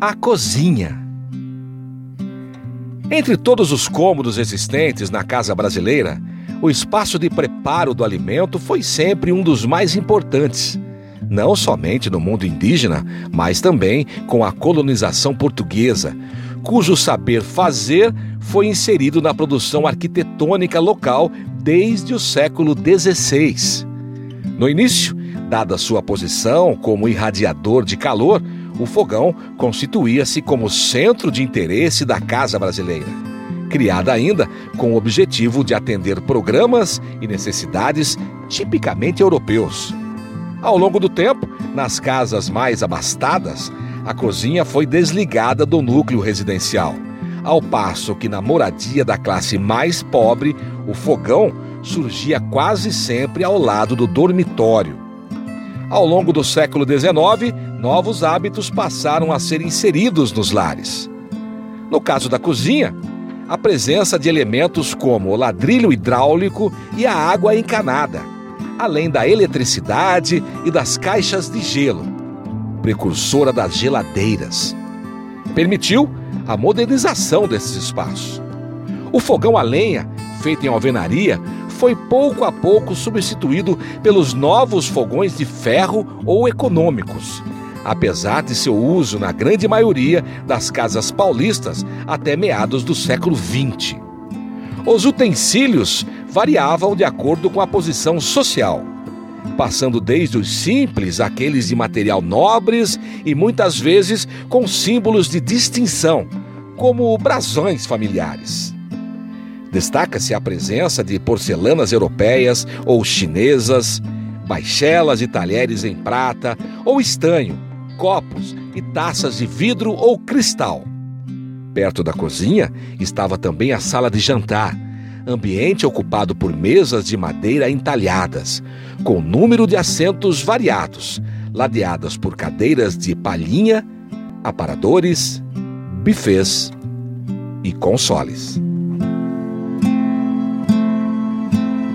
a cozinha. Entre todos os cômodos existentes na casa brasileira, o espaço de preparo do alimento foi sempre um dos mais importantes, não somente no mundo indígena, mas também com a colonização portuguesa, cujo saber fazer foi inserido na produção arquitetônica local desde o século XVI. No início, dada sua posição como irradiador de calor, o fogão constituía-se como centro de interesse da casa brasileira. Criada ainda com o objetivo de atender programas e necessidades tipicamente europeus. Ao longo do tempo, nas casas mais abastadas, a cozinha foi desligada do núcleo residencial, ao passo que na moradia da classe mais pobre, o fogão surgia quase sempre ao lado do dormitório. Ao longo do século XIX, novos hábitos passaram a ser inseridos nos lares. No caso da cozinha, a presença de elementos como o ladrilho hidráulico e a água encanada, além da eletricidade e das caixas de gelo, precursora das geladeiras. Permitiu a modernização desses espaços. O fogão a lenha, feito em alvenaria, foi pouco a pouco substituído pelos novos fogões de ferro ou econômicos, apesar de seu uso na grande maioria das casas paulistas até meados do século XX. Os utensílios variavam de acordo com a posição social, passando desde os simples àqueles de material nobres e muitas vezes com símbolos de distinção, como brasões familiares. Destaca-se a presença de porcelanas europeias ou chinesas, baixelas e talheres em prata ou estanho, copos e taças de vidro ou cristal. Perto da cozinha estava também a sala de jantar, ambiente ocupado por mesas de madeira entalhadas, com número de assentos variados, ladeadas por cadeiras de palhinha, aparadores, bufês e consoles.